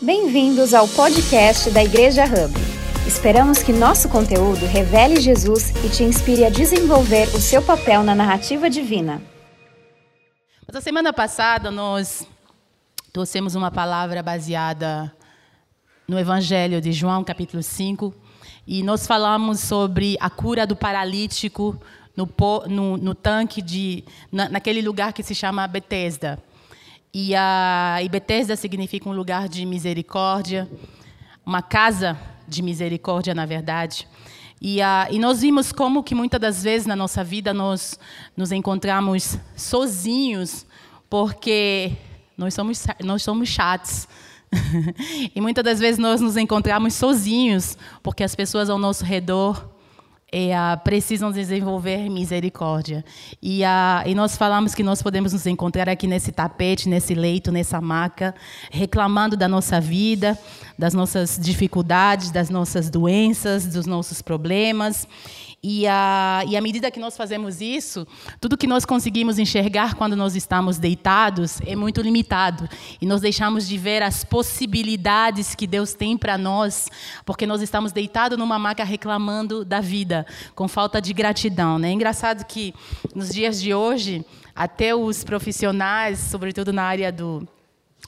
Bem-vindos ao podcast da Igreja Hub. Esperamos que nosso conteúdo revele Jesus e te inspire a desenvolver o seu papel na narrativa divina. Mas a semana passada nós trouxemos uma palavra baseada no Evangelho de João, capítulo 5, e nós falamos sobre a cura do paralítico no, no, no tanque de na, naquele lugar que se chama Betesda. E a e Betesda significa um lugar de misericórdia, uma casa de misericórdia, na verdade. E, a, e nós vimos como que muitas das vezes na nossa vida nós nos encontramos sozinhos, porque nós somos, nós somos chatos. e muitas das vezes nós nos encontramos sozinhos, porque as pessoas ao nosso redor é, precisam desenvolver misericórdia. E, e, nós falamos que nós podemos nos encontrar aqui nesse tapete, nesse leito, nessa maca, reclamando da nossa vida, das nossas dificuldades, das nossas doenças, dos nossos problemas. E, a, e à medida que nós fazemos isso, tudo que nós conseguimos enxergar quando nós estamos deitados é muito limitado. E nós deixamos de ver as possibilidades que Deus tem para nós, porque nós estamos deitados numa maca reclamando da vida, com falta de gratidão. Né? É engraçado que nos dias de hoje, até os profissionais, sobretudo na área do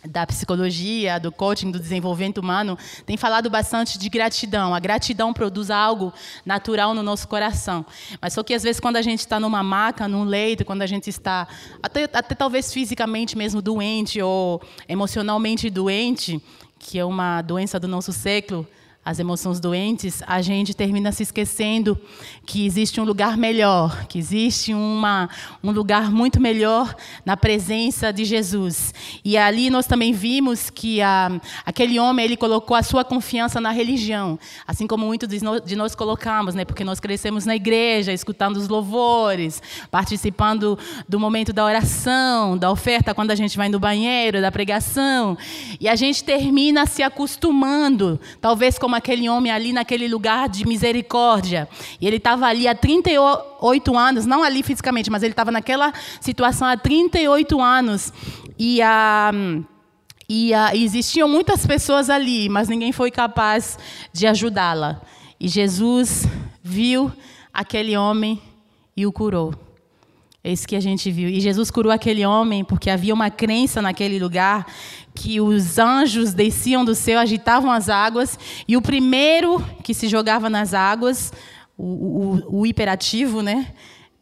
da psicologia, do coaching, do desenvolvimento humano, tem falado bastante de gratidão. A gratidão produz algo natural no nosso coração. Mas só que às vezes quando a gente está numa maca, num leito, quando a gente está até, até talvez fisicamente mesmo doente ou emocionalmente doente, que é uma doença do nosso século, as emoções doentes, a gente termina se esquecendo que existe um lugar melhor, que existe uma, um lugar muito melhor na presença de Jesus. E ali nós também vimos que a, aquele homem ele colocou a sua confiança na religião, assim como muitos de nós, de nós colocamos, né? Porque nós crescemos na igreja, escutando os louvores, participando do momento da oração, da oferta quando a gente vai no banheiro, da pregação, e a gente termina se acostumando, talvez como aquele homem ali naquele lugar de misericórdia. E ele estava ali há 38 anos, não ali fisicamente, mas ele estava naquela situação há 38 anos. E, ah, e ah, existiam muitas pessoas ali, mas ninguém foi capaz de ajudá-la. E Jesus viu aquele homem e o curou. É isso que a gente viu. E Jesus curou aquele homem porque havia uma crença naquele lugar que os anjos desciam do céu, agitavam as águas, e o primeiro que se jogava nas águas, o, o, o hiperativo, né?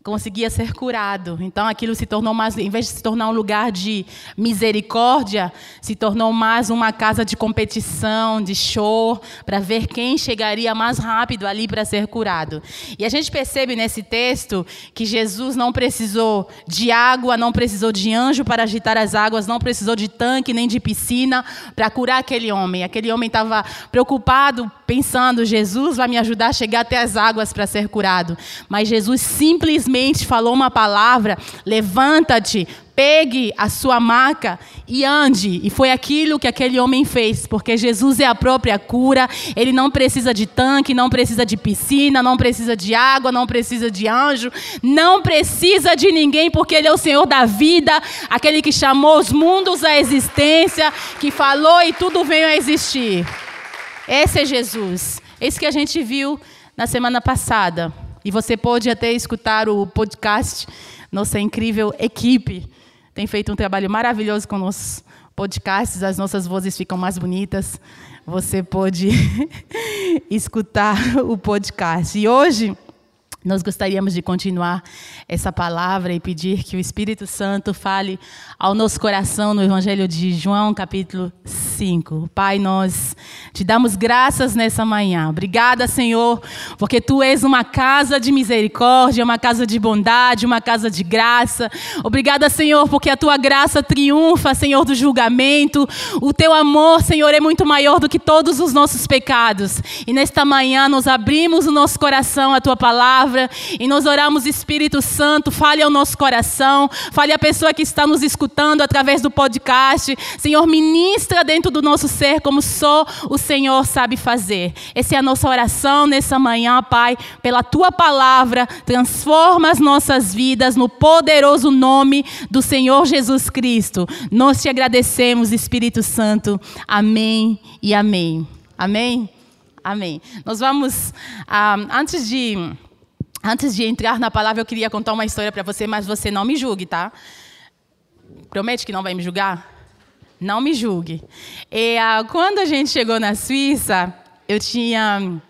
Conseguia ser curado. Então aquilo se tornou mais, em vez de se tornar um lugar de misericórdia, se tornou mais uma casa de competição, de show, para ver quem chegaria mais rápido ali para ser curado. E a gente percebe nesse texto que Jesus não precisou de água, não precisou de anjo para agitar as águas, não precisou de tanque nem de piscina para curar aquele homem. Aquele homem estava preocupado, pensando: Jesus vai me ajudar a chegar até as águas para ser curado. Mas Jesus simplesmente simplesmente falou uma palavra: levanta-te, pegue a sua maca e ande. E foi aquilo que aquele homem fez, porque Jesus é a própria cura. Ele não precisa de tanque, não precisa de piscina, não precisa de água, não precisa de anjo, não precisa de ninguém, porque Ele é o Senhor da vida, aquele que chamou os mundos à existência, que falou e tudo veio a existir. Esse é Jesus. Esse que a gente viu na semana passada. E você pode até escutar o podcast. Nossa incrível equipe tem feito um trabalho maravilhoso com nossos podcasts. As nossas vozes ficam mais bonitas. Você pode escutar o podcast. E hoje nós gostaríamos de continuar essa palavra e pedir que o Espírito Santo fale ao nosso coração no Evangelho de João, capítulo 5. Pai, nós te damos graças nessa manhã. Obrigada, Senhor, porque tu és uma casa de misericórdia, uma casa de bondade, uma casa de graça. Obrigada, Senhor, porque a tua graça triunfa, Senhor, do julgamento. O teu amor, Senhor, é muito maior do que todos os nossos pecados. E nesta manhã nós abrimos o nosso coração à tua palavra palavra e nós oramos, Espírito Santo, fale ao nosso coração, fale à pessoa que está nos escutando através do podcast. Senhor, ministra dentro do nosso ser como só o Senhor sabe fazer. Essa é a nossa oração nessa manhã, Pai, pela tua palavra, transforma as nossas vidas no poderoso nome do Senhor Jesus Cristo. Nós te agradecemos, Espírito Santo. Amém e amém. Amém? Amém. Nós vamos, ah, antes de antes de entrar na palavra, eu queria contar uma história para você, mas você não me julgue, tá? Promete que não vai me julgar? Não me julgue. E, ah, quando a gente chegou na Suíça, eu tinha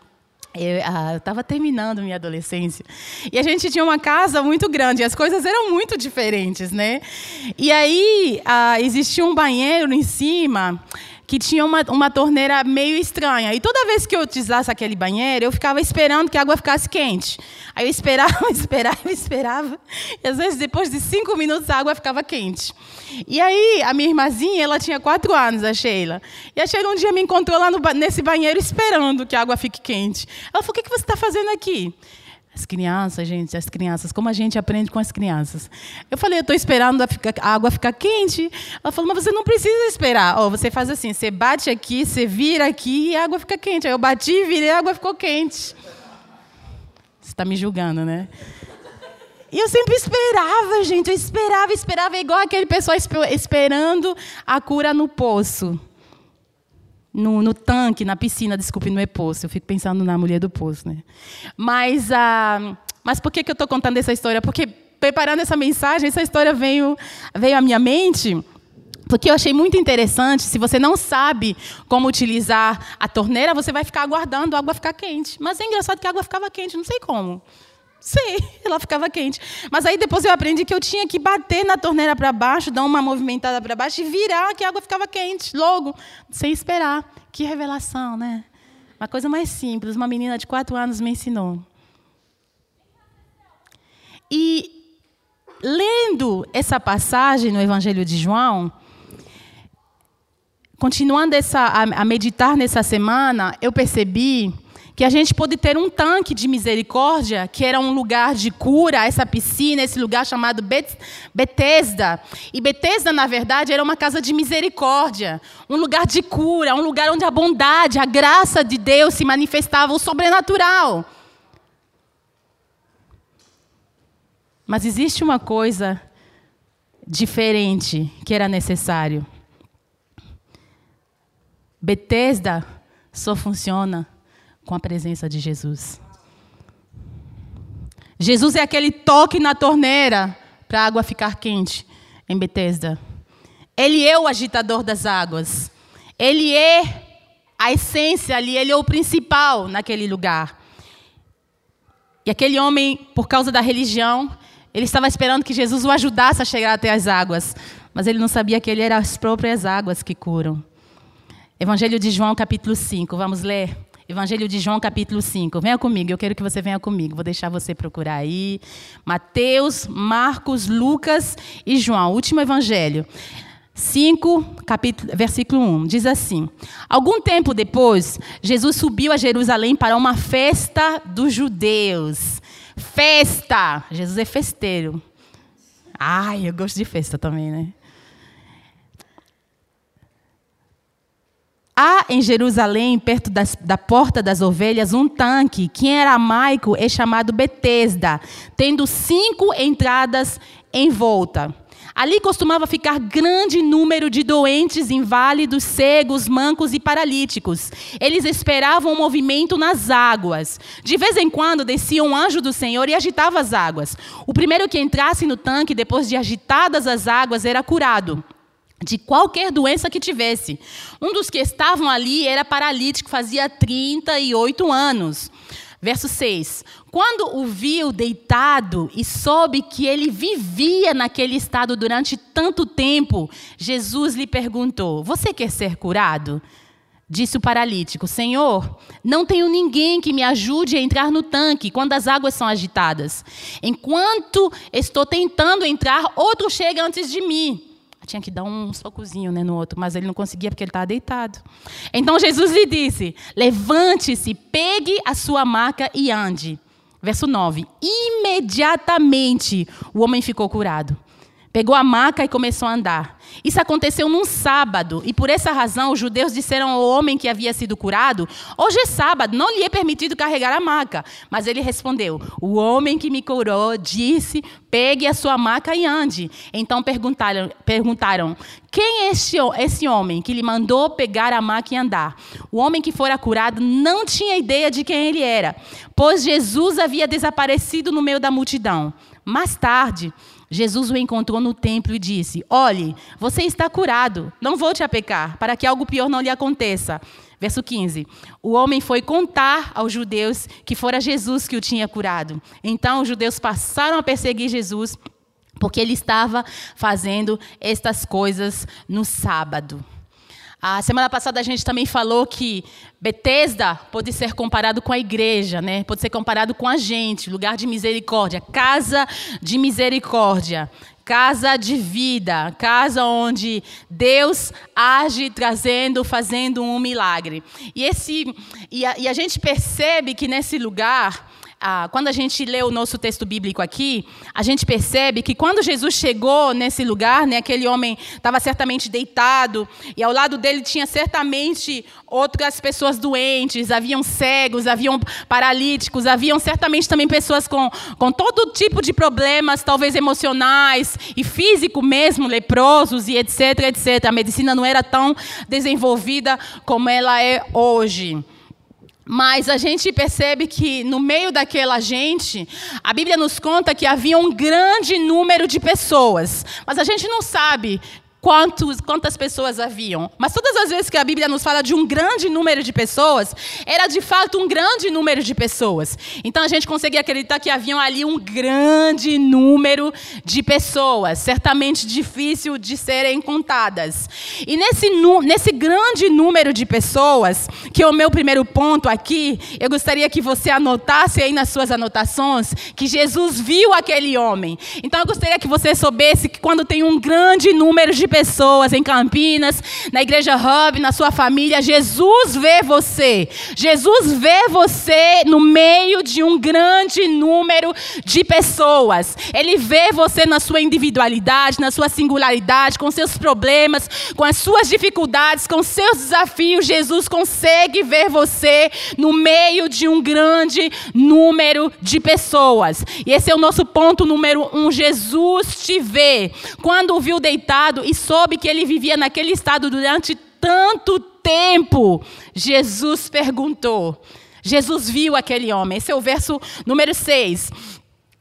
eu estava ah, terminando minha adolescência. E a gente tinha uma casa muito grande, e as coisas eram muito diferentes, né? E aí ah, existia um banheiro em cima que tinha uma, uma torneira meio estranha. E toda vez que eu utilizasse aquele banheiro, eu ficava esperando que a água ficasse quente. Aí eu esperava, esperava, esperava. E às vezes, depois de cinco minutos, a água ficava quente. E aí, a minha irmãzinha, ela tinha quatro anos, a Sheila. E a Sheila um dia me encontrou lá no, nesse banheiro esperando que a água fique quente. Ela falou: O que, que você está fazendo aqui? As crianças, gente, as crianças, como a gente aprende com as crianças. Eu falei, eu estou esperando a, água ficar quente. Ela falou, mas você não precisa esperar. Oh, você faz assim, você bate aqui, você vira aqui e a água fica quente. Aí eu bati, virei, a água ficou quente. Você está me julgando, né? E eu sempre esperava, gente, eu esperava, esperava, igual aquele pessoal esperando a cura no poço no, no, tanque, na piscina, desculpe, no poço. Eu fico pensando na mulher do poço, né? Mas, ah, mas por que, que eu estou contando essa história? Porque preparando essa mensagem, essa história veio, veio à minha mente. Porque eu achei muito interessante, se você não sabe como utilizar a torneira, você vai ficar aguardando a água ficar quente. Mas é engraçado que a água ficava quente, não sei como. Sei, ela ficava quente. Mas aí depois eu aprendi que eu tinha que bater na torneira para baixo, dar uma movimentada para baixo e virar que a água ficava quente, logo, sem esperar. Que revelação, né? Uma coisa mais simples, uma menina de quatro anos me ensinou. E lendo essa passagem no Evangelho de João, continuando essa, a, a meditar nessa semana, eu percebi que a gente pôde ter um tanque de misericórdia, que era um lugar de cura, essa piscina, esse lugar chamado Betesda. E Betesda, na verdade, era uma casa de misericórdia, um lugar de cura, um lugar onde a bondade, a graça de Deus se manifestava, o sobrenatural. Mas existe uma coisa diferente que era necessário. Betesda só funciona com a presença de Jesus. Jesus é aquele toque na torneira para a água ficar quente em Betesda. Ele é o agitador das águas. Ele é a essência ali, ele é o principal naquele lugar. E aquele homem, por causa da religião, ele estava esperando que Jesus o ajudasse a chegar até as águas, mas ele não sabia que ele era as próprias águas que curam. Evangelho de João, capítulo 5, vamos ler. Evangelho de João, capítulo 5. Venha comigo, eu quero que você venha comigo. Vou deixar você procurar aí. Mateus, Marcos, Lucas e João. Último evangelho. 5, capítulo, versículo 1, diz assim: Algum tempo depois, Jesus subiu a Jerusalém para uma festa dos judeus. Festa! Jesus é festeiro. Ai, eu gosto de festa também, né? Há em Jerusalém, perto das, da porta das ovelhas, um tanque que em aramaico é chamado Betesda, tendo cinco entradas em volta. Ali costumava ficar grande número de doentes, inválidos, cegos, mancos e paralíticos. Eles esperavam o um movimento nas águas. De vez em quando descia um anjo do Senhor e agitava as águas. O primeiro que entrasse no tanque, depois de agitadas as águas, era curado de qualquer doença que tivesse. Um dos que estavam ali era paralítico, fazia 38 anos. Verso 6. Quando o viu deitado e soube que ele vivia naquele estado durante tanto tempo, Jesus lhe perguntou: Você quer ser curado? Disse o paralítico: Senhor, não tenho ninguém que me ajude a entrar no tanque quando as águas são agitadas. Enquanto estou tentando entrar, outro chega antes de mim tinha que dar um socozinho né, no outro, mas ele não conseguia porque ele estava deitado. Então Jesus lhe disse: Levante-se, pegue a sua maca e ande. Verso 9: Imediatamente o homem ficou curado. Pegou a maca e começou a andar. Isso aconteceu num sábado, e por essa razão os judeus disseram ao homem que havia sido curado: Hoje é sábado, não lhe é permitido carregar a maca. Mas ele respondeu: O homem que me curou disse: Pegue a sua maca e ande. Então perguntaram: perguntaram Quem é esse, esse homem que lhe mandou pegar a maca e andar? O homem que fora curado não tinha ideia de quem ele era, pois Jesus havia desaparecido no meio da multidão. Mais tarde, Jesus o encontrou no templo e disse: Olhe, você está curado, não volte a pecar, para que algo pior não lhe aconteça. Verso 15: O homem foi contar aos judeus que fora Jesus que o tinha curado. Então os judeus passaram a perseguir Jesus, porque ele estava fazendo estas coisas no sábado. A semana passada a gente também falou que Betesda pode ser comparado com a igreja, né? Pode ser comparado com a gente, lugar de misericórdia, casa de misericórdia, casa de vida, casa onde Deus age trazendo, fazendo um milagre. E esse e a, e a gente percebe que nesse lugar ah, quando a gente lê o nosso texto bíblico aqui, a gente percebe que quando Jesus chegou nesse lugar, né, aquele homem estava certamente deitado, e ao lado dele tinha certamente outras pessoas doentes, haviam cegos, haviam paralíticos, haviam certamente também pessoas com, com todo tipo de problemas, talvez emocionais e físico mesmo, leprosos e etc, etc. A medicina não era tão desenvolvida como ela é hoje. Mas a gente percebe que no meio daquela gente, a Bíblia nos conta que havia um grande número de pessoas. Mas a gente não sabe quantos, quantas pessoas haviam. Mas todas as vezes que a Bíblia nos fala de um grande número de pessoas, era de fato um grande número de pessoas. Então a gente consegue acreditar que haviam ali um grande número de pessoas, certamente difícil de serem contadas. E nesse, nesse grande número de pessoas, que é o meu primeiro ponto aqui, eu gostaria que você anotasse aí nas suas anotações que Jesus viu aquele homem. Então eu gostaria que você soubesse que quando tem um grande número de pessoas em Campinas, na Igreja Hub, na sua família. Jesus vê você. Jesus vê você no meio de um grande número de pessoas. Ele vê você na sua individualidade, na sua singularidade, com seus problemas, com as suas dificuldades, com seus desafios. Jesus consegue ver você no meio de um grande número de pessoas. E esse é o nosso ponto número um. Jesus te vê. Quando o viu deitado e soube que ele vivia naquele estado durante tanto tempo, Jesus perguntou. Jesus viu aquele homem. Esse é o verso número 6.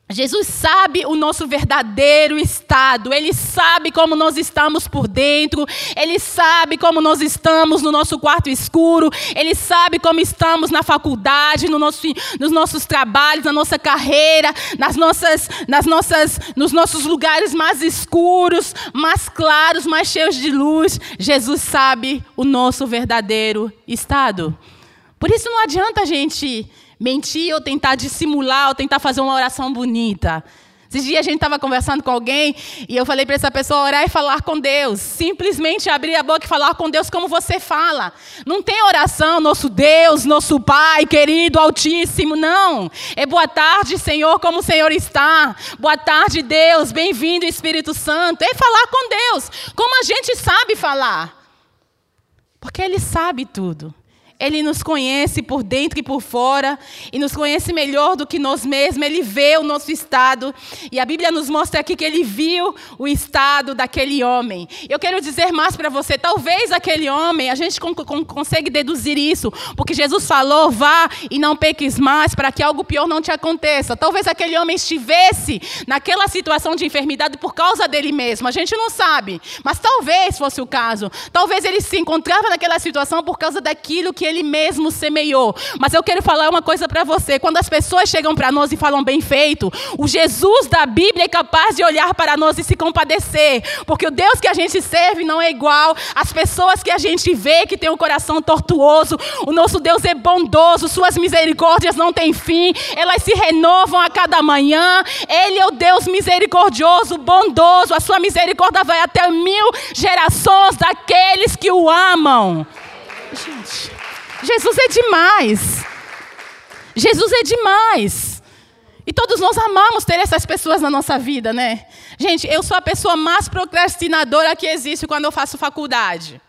Jesus sabe o nosso verdadeiro estado, Ele sabe como nós estamos por dentro, Ele sabe como nós estamos no nosso quarto escuro, Ele sabe como estamos na faculdade, no nosso, nos nossos trabalhos, na nossa carreira, nas nossas, nas nossas, nos nossos lugares mais escuros, mais claros, mais cheios de luz. Jesus sabe o nosso verdadeiro estado. Por isso não adianta a gente mentir ou tentar dissimular ou tentar fazer uma oração bonita. Esses dias a gente estava conversando com alguém e eu falei para essa pessoa orar e falar com Deus. Simplesmente abrir a boca e falar com Deus como você fala. Não tem oração, nosso Deus, nosso Pai, querido, Altíssimo, não. É boa tarde, Senhor, como o Senhor está. Boa tarde, Deus, bem-vindo, Espírito Santo. É falar com Deus, como a gente sabe falar. Porque Ele sabe tudo. Ele nos conhece por dentro e por fora, e nos conhece melhor do que nós mesmos. Ele vê o nosso estado, e a Bíblia nos mostra aqui que ele viu o estado daquele homem. Eu quero dizer mais para você: talvez aquele homem, a gente consegue deduzir isso, porque Jesus falou: vá e não peques mais, para que algo pior não te aconteça. Talvez aquele homem estivesse naquela situação de enfermidade por causa dele mesmo, a gente não sabe, mas talvez fosse o caso. Talvez ele se encontrava naquela situação por causa daquilo que ele mesmo semeou. Mas eu quero falar uma coisa para você: quando as pessoas chegam para nós e falam bem feito, o Jesus da Bíblia é capaz de olhar para nós e se compadecer, porque o Deus que a gente serve não é igual às pessoas que a gente vê que tem o um coração tortuoso. O nosso Deus é bondoso, suas misericórdias não têm fim, elas se renovam a cada manhã. Ele é o Deus misericordioso, bondoso, a sua misericórdia vai até mil gerações daqueles que o amam. Gente. Jesus é demais. Jesus é demais. E todos nós amamos ter essas pessoas na nossa vida, né? Gente, eu sou a pessoa mais procrastinadora que existe quando eu faço faculdade.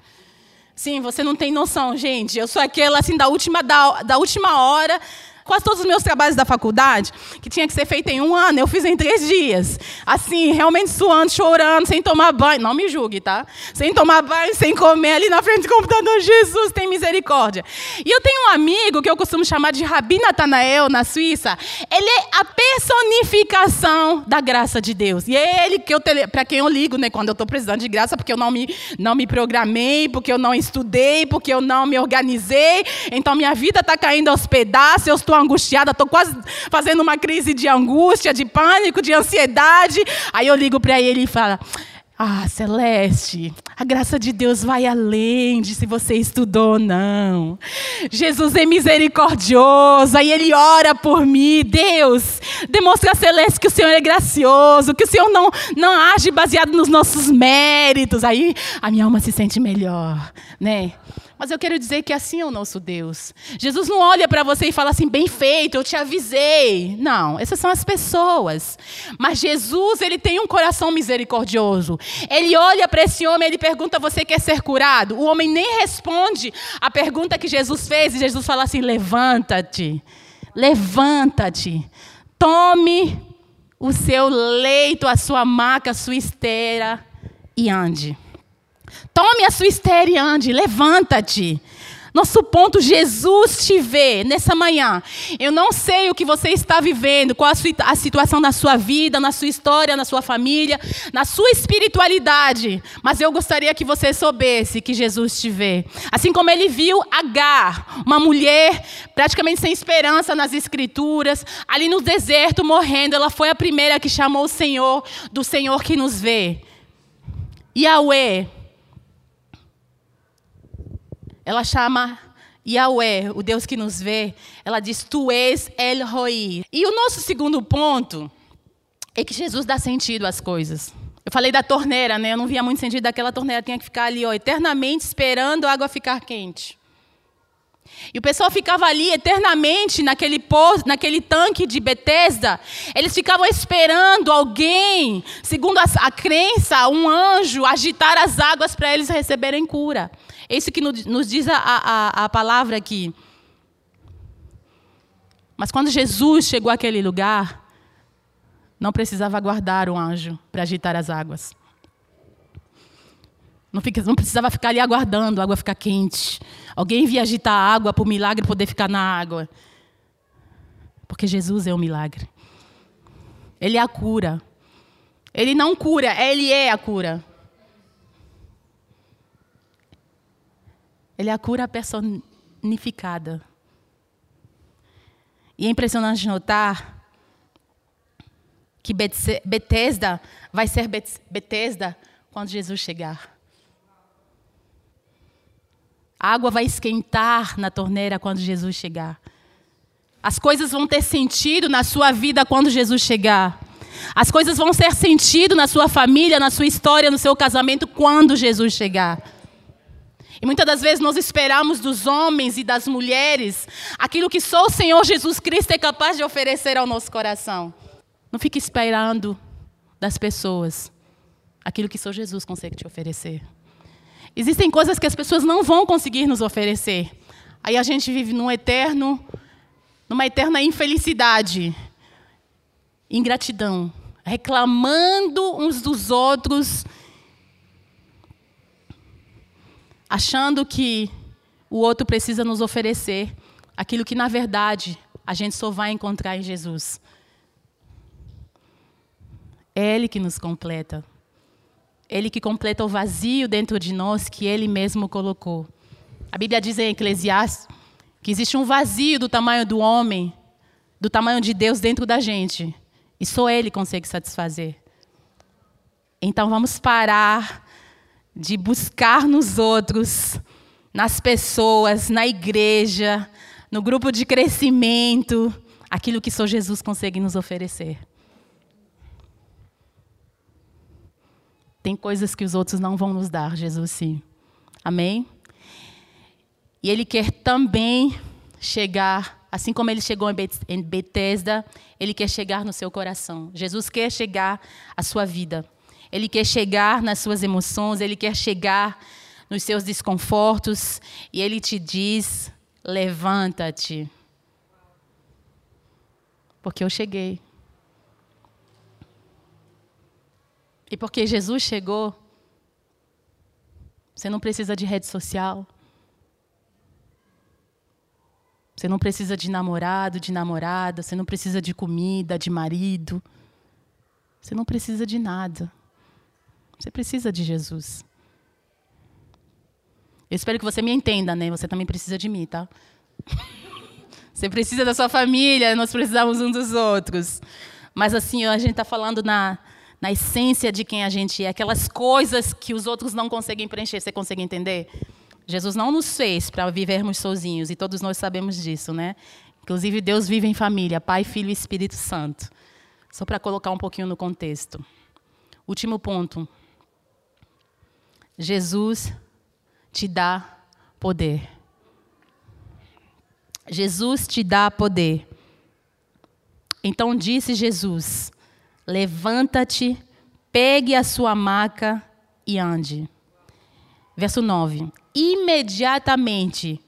Sim, você não tem noção, gente. Eu sou aquela assim da última, da, da última hora quase todos os meus trabalhos da faculdade, que tinha que ser feito em um ano, eu fiz em três dias. Assim, realmente suando, chorando, sem tomar banho. Não me julgue, tá? Sem tomar banho, sem comer ali na frente do computador. Jesus, tem misericórdia. E eu tenho um amigo que eu costumo chamar de Rabi Natanael, na Suíça. Ele é a personificação da graça de Deus. E é ele que eu, para quem eu ligo, né, quando eu estou precisando de graça, porque eu não me, não me programei, porque eu não estudei, porque eu não me organizei. Então minha vida está caindo aos pedaços, eu estou angustiada, estou quase fazendo uma crise de angústia, de pânico, de ansiedade. Aí eu ligo para ele e falo: ah, Celeste, a graça de Deus vai além de se você estudou ou não. Jesus é misericordioso, aí Ele ora por mim. Deus, demonstra a Celeste que o Senhor é gracioso, que o Senhor não, não age baseado nos nossos méritos. Aí a minha alma se sente melhor, né? Mas eu quero dizer que assim é o nosso Deus. Jesus não olha para você e fala assim, bem feito, eu te avisei. Não, essas são as pessoas. Mas Jesus, ele tem um coração misericordioso. Ele olha para esse homem, ele pergunta: Você quer ser curado? O homem nem responde a pergunta que Jesus fez. E Jesus fala assim: Levanta-te, levanta-te, tome o seu leito, a sua maca, a sua esteira e ande. Tome a sua esteira e ande, levanta-te. Nosso ponto, Jesus te vê nessa manhã. Eu não sei o que você está vivendo, qual a, a, situação na sua vida, na sua história, na sua família, na sua espiritualidade, mas eu gostaria que você soubesse que Jesus te vê. Assim como ele viu Agar, uma mulher praticamente sem esperança nas escrituras, ali no deserto morrendo, ela foi a primeira que chamou o Senhor do Senhor que nos vê. Yahweh ela chama Yahweh, o Deus que nos vê, ela diz: Tu és El Roi. E o nosso segundo ponto é que Jesus dá sentido às coisas. Eu falei da torneira, né? Eu não via muito sentido daquela torneira, tinha que ficar ali, ó, eternamente esperando a água ficar quente. E o pessoal ficava ali eternamente naquele naquele tanque de Betesda. Eles ficavam esperando alguém, segundo a, a crença, um anjo agitar as águas para eles receberem cura. É isso que nos diz a, a, a palavra aqui. Mas quando Jesus chegou àquele lugar, não precisava aguardar o anjo para agitar as águas. Não, fica, não, precisava ficar ali aguardando a água ficar quente. Alguém via agitar a água para o milagre poder ficar na água. Porque Jesus é o milagre. Ele é a cura. Ele não cura, ele é a cura. Ele é a cura personificada. E é impressionante notar que Betesda vai ser Betesda quando Jesus chegar. A água vai esquentar na torneira quando Jesus chegar. As coisas vão ter sentido na sua vida quando Jesus chegar. As coisas vão ter sentido na sua família, na sua história, no seu casamento quando Jesus chegar. E muitas das vezes nós esperamos dos homens e das mulheres aquilo que só o Senhor Jesus Cristo é capaz de oferecer ao nosso coração. Não fique esperando das pessoas aquilo que só Jesus consegue te oferecer. Existem coisas que as pessoas não vão conseguir nos oferecer. Aí a gente vive num eterno, numa eterna infelicidade, ingratidão, reclamando uns dos outros achando que o outro precisa nos oferecer aquilo que, na verdade, a gente só vai encontrar em Jesus. É Ele que nos completa. Ele que completa o vazio dentro de nós que Ele mesmo colocou. A Bíblia diz em Eclesiastes que existe um vazio do tamanho do homem, do tamanho de Deus dentro da gente. E só Ele consegue satisfazer. Então vamos parar de buscar nos outros, nas pessoas, na igreja, no grupo de crescimento, aquilo que só Jesus consegue nos oferecer. Tem coisas que os outros não vão nos dar, Jesus sim. Amém? E Ele quer também chegar assim como ele chegou em Betesda, ele quer chegar no seu coração. Jesus quer chegar à sua vida. Ele quer chegar nas suas emoções, ele quer chegar nos seus desconfortos e ele te diz: levanta-te. Porque eu cheguei. E porque Jesus chegou, você não precisa de rede social. Você não precisa de namorado, de namorada, você não precisa de comida, de marido. Você não precisa de nada. Você precisa de Jesus. Eu espero que você me entenda, né? Você também precisa de mim, tá? Você precisa da sua família, nós precisamos uns dos outros. Mas assim, a gente está falando na, na essência de quem a gente é, aquelas coisas que os outros não conseguem preencher. Você consegue entender? Jesus não nos fez para vivermos sozinhos, e todos nós sabemos disso, né? Inclusive, Deus vive em família, Pai, Filho e Espírito Santo. Só para colocar um pouquinho no contexto. Último ponto. Jesus te dá poder. Jesus te dá poder. Então disse Jesus: Levanta-te, pegue a sua maca e ande. Verso 9: Imediatamente,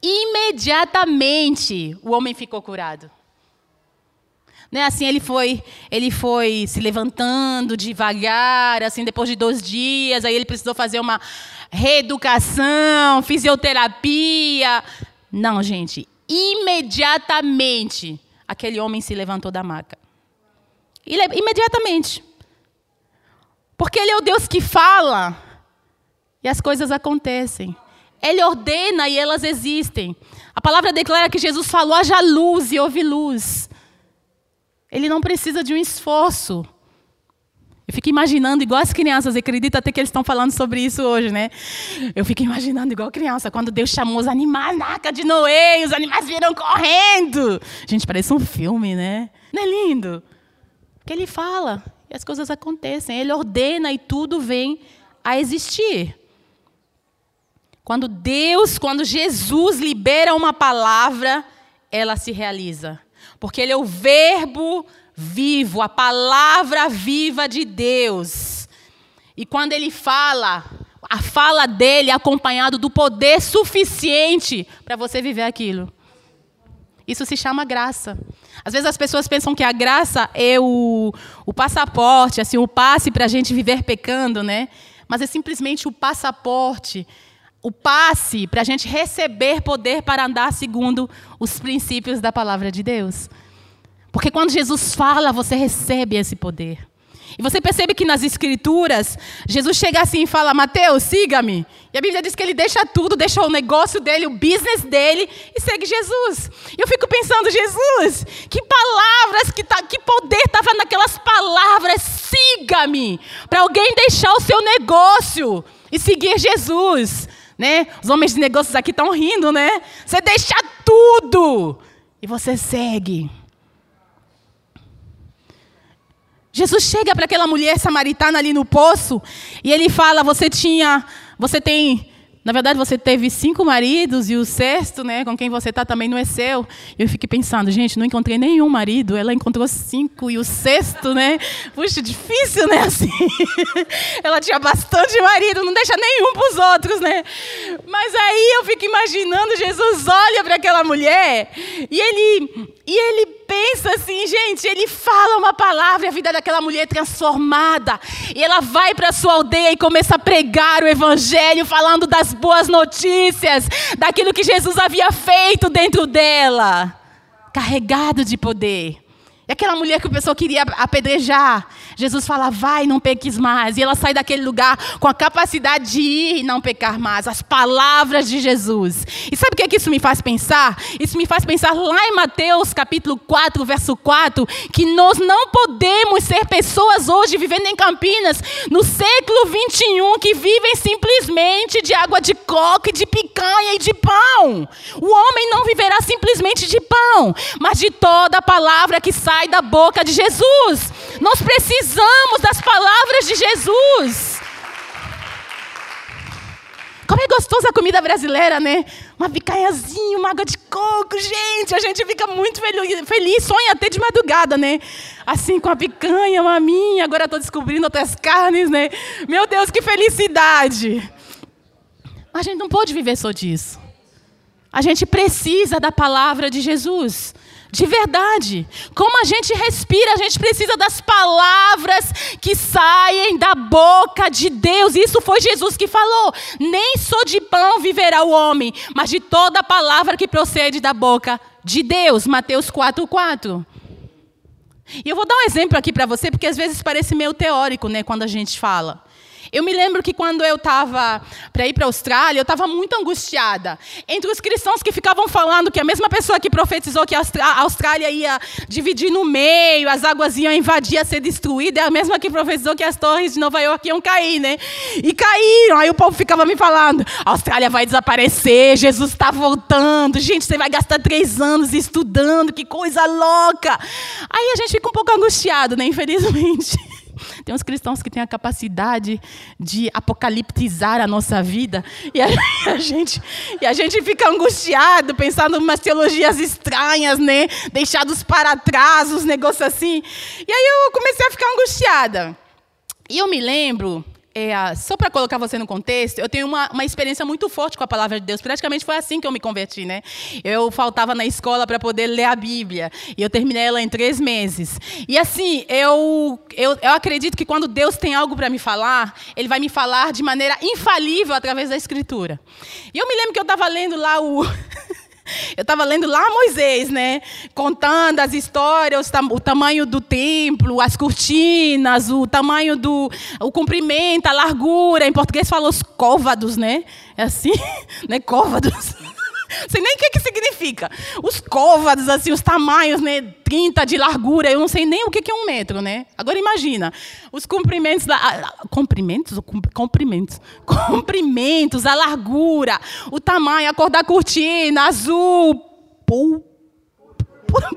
imediatamente o homem ficou curado. Né, assim ele foi, ele foi se levantando devagar, assim depois de dois dias, aí ele precisou fazer uma reeducação, fisioterapia. Não, gente, imediatamente aquele homem se levantou da maca. Imediatamente. Porque ele é o Deus que fala e as coisas acontecem. Ele ordena e elas existem. A palavra declara que Jesus falou: haja luz e houve luz. Ele não precisa de um esforço. Eu fico imaginando, igual as crianças, acredito até que eles estão falando sobre isso hoje, né? Eu fico imaginando, igual criança, quando Deus chamou os animais na arca de Noé, os animais viram correndo. Gente, parece um filme, né? Não é lindo? Que ele fala e as coisas acontecem. Ele ordena e tudo vem a existir. Quando Deus, quando Jesus libera uma palavra, ela se realiza. Porque Ele é o Verbo vivo, a palavra viva de Deus. E quando Ele fala, a fala dele é acompanhado do poder suficiente para você viver aquilo. Isso se chama graça. Às vezes as pessoas pensam que a graça é o, o passaporte, assim, o passe para a gente viver pecando, né? Mas é simplesmente o passaporte o passe para a gente receber poder para andar segundo os princípios da palavra de Deus. Porque quando Jesus fala, você recebe esse poder. E você percebe que nas Escrituras, Jesus chega assim e fala: Mateus, siga-me. E a Bíblia diz que ele deixa tudo, deixa o negócio dele, o business dele e segue Jesus. E eu fico pensando: Jesus, que palavras, que, tá, que poder estava naquelas palavras, siga-me. Para alguém deixar o seu negócio e seguir Jesus né? Os homens de negócios aqui estão rindo, né? Você deixa tudo e você segue. Jesus chega para aquela mulher samaritana ali no poço e ele fala: "Você tinha, você tem na verdade, você teve cinco maridos e o sexto, né, com quem você está também não é seu. Eu fiquei pensando, gente, não encontrei nenhum marido, ela encontrou cinco e o sexto, né? Puxa, difícil, né, assim. ela tinha bastante marido, não deixa nenhum para os outros, né? Mas aí eu fico imaginando, Jesus olha para aquela mulher e ele e ele pensa assim, gente, ele fala uma palavra e a vida daquela mulher é transformada. E ela vai para sua aldeia e começa a pregar o evangelho, falando das boas notícias, daquilo que Jesus havia feito dentro dela, carregado de poder. E aquela mulher que o pessoal queria apedrejar, Jesus fala, vai, não peques mais. E ela sai daquele lugar com a capacidade de ir e não pecar mais. As palavras de Jesus. E sabe o que, é que isso me faz pensar? Isso me faz pensar lá em Mateus capítulo 4, verso 4, que nós não podemos ser pessoas hoje vivendo em Campinas, no século 21, que vivem simplesmente de água de coco e de picanha e de pão. O homem não viverá simplesmente de pão, mas de toda a palavra que sai sai da boca de Jesus. Nós precisamos das palavras de Jesus. Como é gostosa a comida brasileira, né? Uma picanhazinha, uma água de coco, gente. A gente fica muito feliz, sonha até de madrugada, né? Assim, com a picanha, uma minha. Agora estou descobrindo outras carnes, né? Meu Deus, que felicidade. Mas a gente não pode viver só disso. A gente precisa da palavra de Jesus. De verdade. Como a gente respira, a gente precisa das palavras que saem da boca de Deus. Isso foi Jesus que falou. Nem só de pão viverá o homem, mas de toda palavra que procede da boca de Deus. Mateus 4:4. E eu vou dar um exemplo aqui para você, porque às vezes parece meio teórico, né, quando a gente fala. Eu me lembro que quando eu estava para ir para a Austrália, eu estava muito angustiada. Entre os cristãos que ficavam falando que a mesma pessoa que profetizou que a Austrália ia dividir no meio, as águas iam invadir, ia ser destruída, é a mesma que profetizou que as torres de Nova York iam cair, né? E caíram. Aí o povo ficava me falando: a Austrália vai desaparecer, Jesus está voltando. Gente, você vai gastar três anos estudando, que coisa louca. Aí a gente fica um pouco angustiado, né? Infelizmente. Tem uns cristãos que têm a capacidade de apocaliptizar a nossa vida e a, a gente, e a gente fica angustiado, pensando em umas teologias estranhas, né? Deixados para trás, os negócios assim. E aí eu comecei a ficar angustiada. E eu me lembro é, só para colocar você no contexto, eu tenho uma, uma experiência muito forte com a palavra de Deus. Praticamente foi assim que eu me converti, né? Eu faltava na escola para poder ler a Bíblia. E eu terminei ela em três meses. E assim, eu, eu, eu acredito que quando Deus tem algo para me falar, Ele vai me falar de maneira infalível através da Escritura. E eu me lembro que eu estava lendo lá o. Eu estava lendo lá Moisés, né? Contando as histórias, o tamanho do templo, as cortinas, o tamanho do. o comprimento, a largura. Em português fala os côvados, né? É assim, né? Côvados. sei nem o que, que significa. Os côvados, assim, os tamanhos, né? 30 de largura, eu não sei nem o que, que é um metro, né? Agora imagina, os comprimentos da. Comprimentos? Comprimentos. Comprimentos, a largura, o tamanho, a cor da cortina, azul, pô,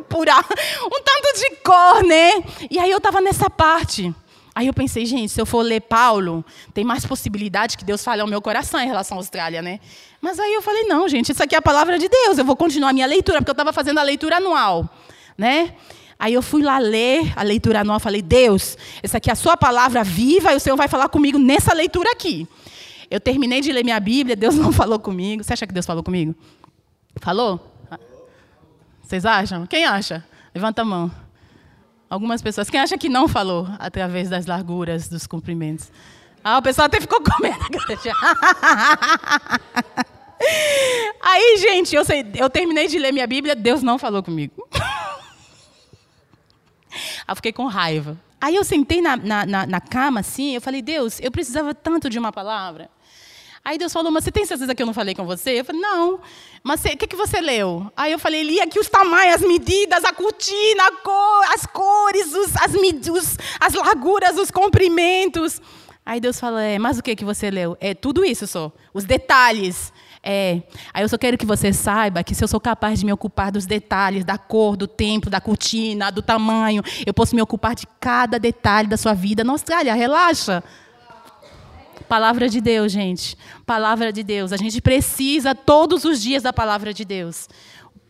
pura, um tanto de cor, né? E aí eu estava nessa parte. Aí eu pensei, gente, se eu for ler Paulo, tem mais possibilidade que Deus fale ao meu coração em relação à Austrália, né? Mas aí eu falei, não, gente, isso aqui é a palavra de Deus, eu vou continuar a minha leitura, porque eu estava fazendo a leitura anual, né? Aí eu fui lá ler a leitura anual, falei, Deus, essa aqui é a sua palavra viva e o Senhor vai falar comigo nessa leitura aqui. Eu terminei de ler minha Bíblia, Deus não falou comigo. Você acha que Deus falou comigo? Falou? Vocês acham? Quem acha? Levanta a mão. Algumas pessoas. Quem acha que não falou através das larguras, dos comprimentos? Ah, o pessoal até ficou com medo. Aí, gente, eu, sei, eu terminei de ler minha Bíblia, Deus não falou comigo. Aí fiquei com raiva. Aí eu sentei na, na, na, na cama, assim, eu falei, Deus, eu precisava tanto de uma palavra. Aí Deus falou, mas você tem certeza que eu não falei com você? Eu falei, não. Mas o que, que você leu? Aí eu falei, li aqui os tamanhos, as medidas, a cortina, a cor, as cores, os, as, os, as larguras, os comprimentos. Aí Deus fala, é, mas o que, que você leu? É tudo isso só, os detalhes. É. Aí eu só quero que você saiba que se eu sou capaz de me ocupar dos detalhes, da cor, do tempo, da cortina, do tamanho, eu posso me ocupar de cada detalhe da sua vida na Austrália. Relaxa. Palavra de Deus, gente. Palavra de Deus. A gente precisa todos os dias da palavra de Deus.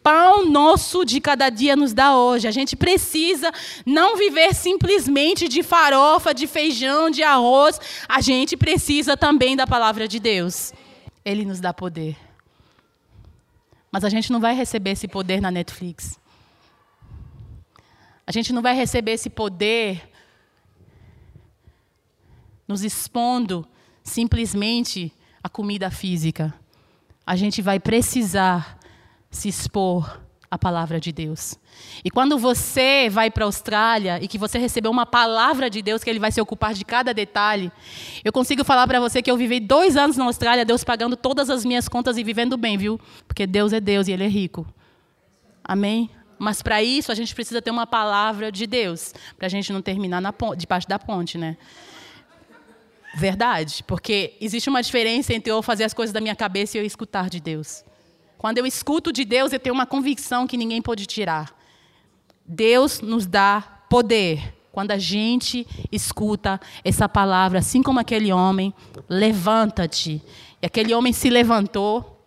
Pão nosso de cada dia nos dá hoje. A gente precisa não viver simplesmente de farofa, de feijão, de arroz. A gente precisa também da palavra de Deus. Ele nos dá poder. Mas a gente não vai receber esse poder na Netflix. A gente não vai receber esse poder nos expondo simplesmente a comida física. A gente vai precisar se expor à palavra de Deus. E quando você vai para a Austrália e que você recebeu uma palavra de Deus, que Ele vai se ocupar de cada detalhe, eu consigo falar para você que eu vivi dois anos na Austrália, Deus pagando todas as minhas contas e vivendo bem, viu? Porque Deus é Deus e Ele é rico. Amém? Mas para isso a gente precisa ter uma palavra de Deus, para a gente não terminar na ponte, debaixo da ponte, né? Verdade, porque existe uma diferença entre eu fazer as coisas da minha cabeça e eu escutar de Deus. Quando eu escuto de Deus, eu tenho uma convicção que ninguém pode tirar. Deus nos dá poder quando a gente escuta essa palavra, assim como aquele homem, levanta-te E aquele homem se levantou.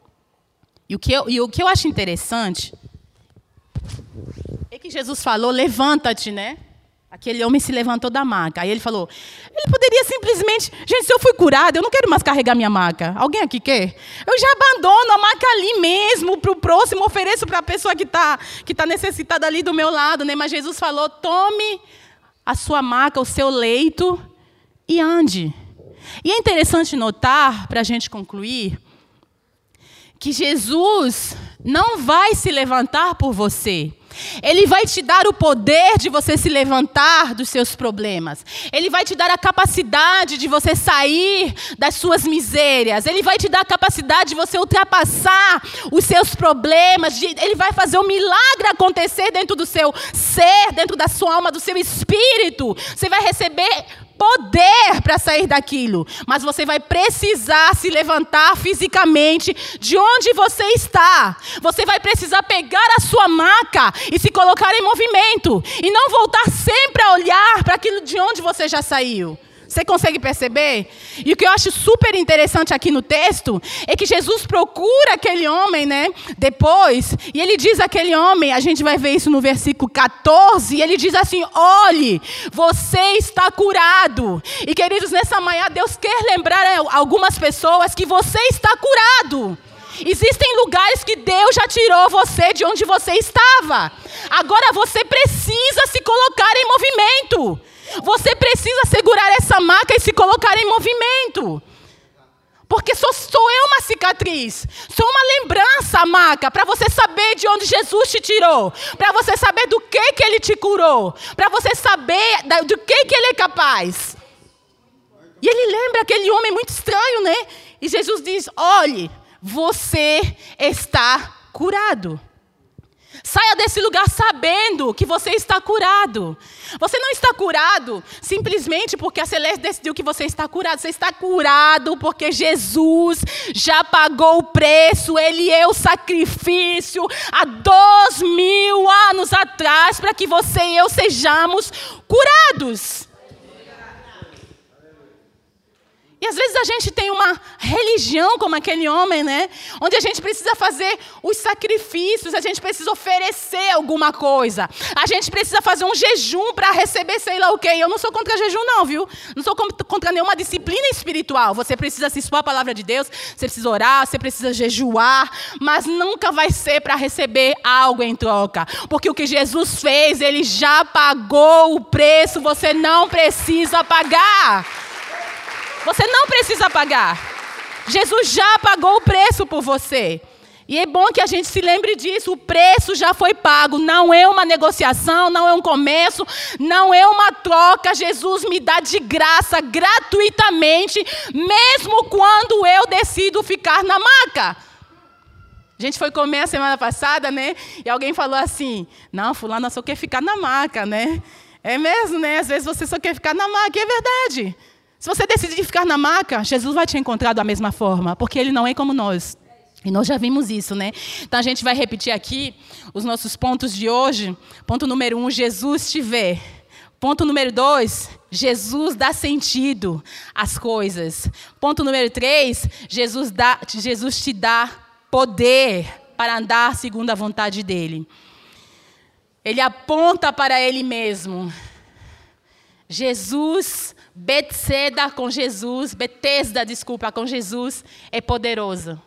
E o que eu, e o que eu acho interessante é que Jesus falou: levanta-te, né? Aquele homem se levantou da maca. Aí ele falou: ele poderia simplesmente, gente, se eu fui curado, eu não quero mais carregar minha maca. Alguém aqui quer? Eu já abandono a maca ali mesmo, para o próximo, ofereço para a pessoa que está que tá necessitada ali do meu lado. Né? Mas Jesus falou: tome a sua maca, o seu leito e ande. E é interessante notar, para a gente concluir, que Jesus não vai se levantar por você. Ele vai te dar o poder de você se levantar dos seus problemas. Ele vai te dar a capacidade de você sair das suas misérias. Ele vai te dar a capacidade de você ultrapassar os seus problemas. Ele vai fazer um milagre acontecer dentro do seu ser, dentro da sua alma, do seu espírito. Você vai receber poder para sair daquilo, mas você vai precisar se levantar fisicamente de onde você está. Você vai precisar pegar a sua maca e se colocar em movimento e não voltar sempre a olhar para aquilo de onde você já saiu. Você consegue perceber? E o que eu acho super interessante aqui no texto é que Jesus procura aquele homem, né? Depois, e ele diz àquele homem, a gente vai ver isso no versículo 14, e ele diz assim: olhe, você está curado. E queridos, nessa manhã, Deus quer lembrar algumas pessoas que você está curado. Existem lugares que Deus já tirou você de onde você estava. Agora você precisa se colocar em movimento. Você precisa segurar essa maca e se colocar em movimento. Porque sou, sou eu uma cicatriz, sou uma lembrança, maca, para você saber de onde Jesus te tirou, para você saber do que, que Ele te curou, para você saber do que, que Ele é capaz. E ele lembra aquele homem muito estranho, né? E Jesus diz: olhe, você está curado. Saia desse lugar sabendo que você está curado. Você não está curado simplesmente porque a Celeste decidiu que você está curado. Você está curado porque Jesus já pagou o preço. Ele é o sacrifício há dois mil anos atrás para que você e eu sejamos curados. E às vezes a gente tem uma religião como aquele homem, né? Onde a gente precisa fazer os sacrifícios, a gente precisa oferecer alguma coisa. A gente precisa fazer um jejum para receber sei lá o quê. Eu não sou contra jejum não, viu? Não sou contra nenhuma disciplina espiritual. Você precisa se expor à palavra de Deus, você precisa orar, você precisa jejuar, mas nunca vai ser para receber algo em troca. Porque o que Jesus fez, ele já pagou o preço, você não precisa pagar. Você não precisa pagar. Jesus já pagou o preço por você. E é bom que a gente se lembre disso. O preço já foi pago. Não é uma negociação, não é um comércio, não é uma troca. Jesus me dá de graça, gratuitamente, mesmo quando eu decido ficar na maca. A gente foi comer a semana passada, né? E alguém falou assim: Não, Fulano só quer ficar na maca, né? É mesmo, né? Às vezes você só quer ficar na maca. E é verdade. Se você decidir ficar na maca, Jesus vai te encontrar da mesma forma, porque ele não é como nós. E nós já vimos isso, né? Então a gente vai repetir aqui os nossos pontos de hoje. Ponto número um: Jesus te vê. Ponto número dois: Jesus dá sentido às coisas. Ponto número três: Jesus, dá, Jesus te dá poder para andar segundo a vontade dele. Ele aponta para ele mesmo. Jesus Betseda com Jesus, Betesda, desculpa, com Jesus é poderoso.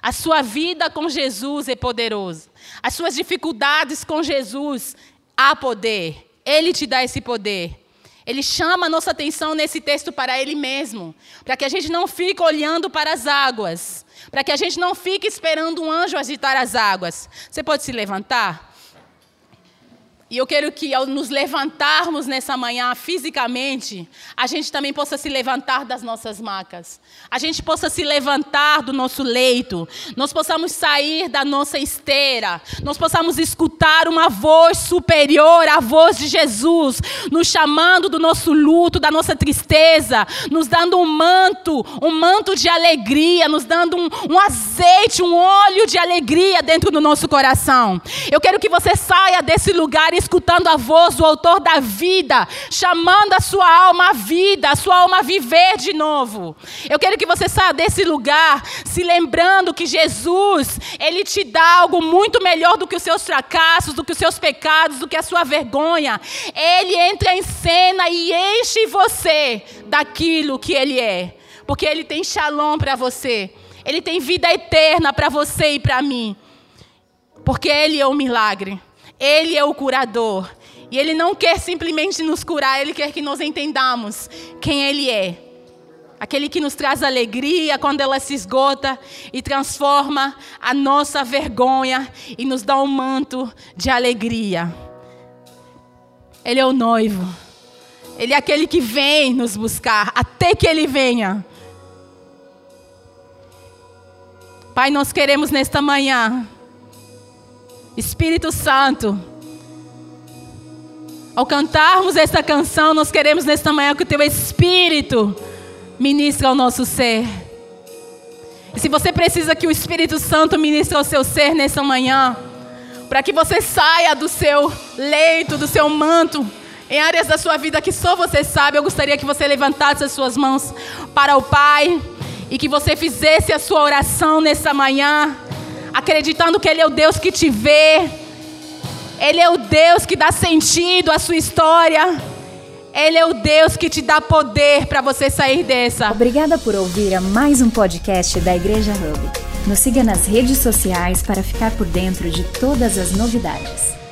A sua vida com Jesus é poderoso. As suas dificuldades com Jesus há poder. Ele te dá esse poder. Ele chama a nossa atenção nesse texto para Ele mesmo, para que a gente não fique olhando para as águas, para que a gente não fique esperando um anjo agitar as águas. Você pode se levantar? E eu quero que ao nos levantarmos nessa manhã fisicamente, a gente também possa se levantar das nossas macas. A gente possa se levantar do nosso leito. Nós possamos sair da nossa esteira. Nós possamos escutar uma voz superior, a voz de Jesus, nos chamando do nosso luto, da nossa tristeza, nos dando um manto, um manto de alegria, nos dando um, um azeite, um óleo de alegria dentro do nosso coração. Eu quero que você saia desse lugar escutando a voz do autor da vida, chamando a sua alma à vida, a sua alma a viver de novo. Eu quero que você saia desse lugar se lembrando que Jesus, ele te dá algo muito melhor do que os seus fracassos, do que os seus pecados, do que a sua vergonha. Ele entra em cena e enche você daquilo que ele é, porque ele tem shalom para você. Ele tem vida eterna para você e para mim. Porque Ele é o milagre. Ele é o curador. E Ele não quer simplesmente nos curar, Ele quer que nós entendamos quem Ele é. Aquele que nos traz alegria quando ela se esgota e transforma a nossa vergonha e nos dá um manto de alegria. Ele é o noivo. Ele é aquele que vem nos buscar até que ele venha. Pai, nós queremos nesta manhã, Espírito Santo, ao cantarmos esta canção, nós queremos nesta manhã que o Teu Espírito ministre ao nosso ser. E se você precisa que o Espírito Santo ministre ao seu ser nesta manhã, para que você saia do seu leito, do seu manto, em áreas da sua vida que só você sabe, eu gostaria que você levantasse as suas mãos para o Pai e que você fizesse a sua oração nessa manhã, acreditando que Ele é o Deus que te vê, Ele é o Deus que dá sentido à sua história. Ele é o Deus que te dá poder para você sair dessa. Obrigada por ouvir a mais um podcast da Igreja Hub. Nos siga nas redes sociais para ficar por dentro de todas as novidades.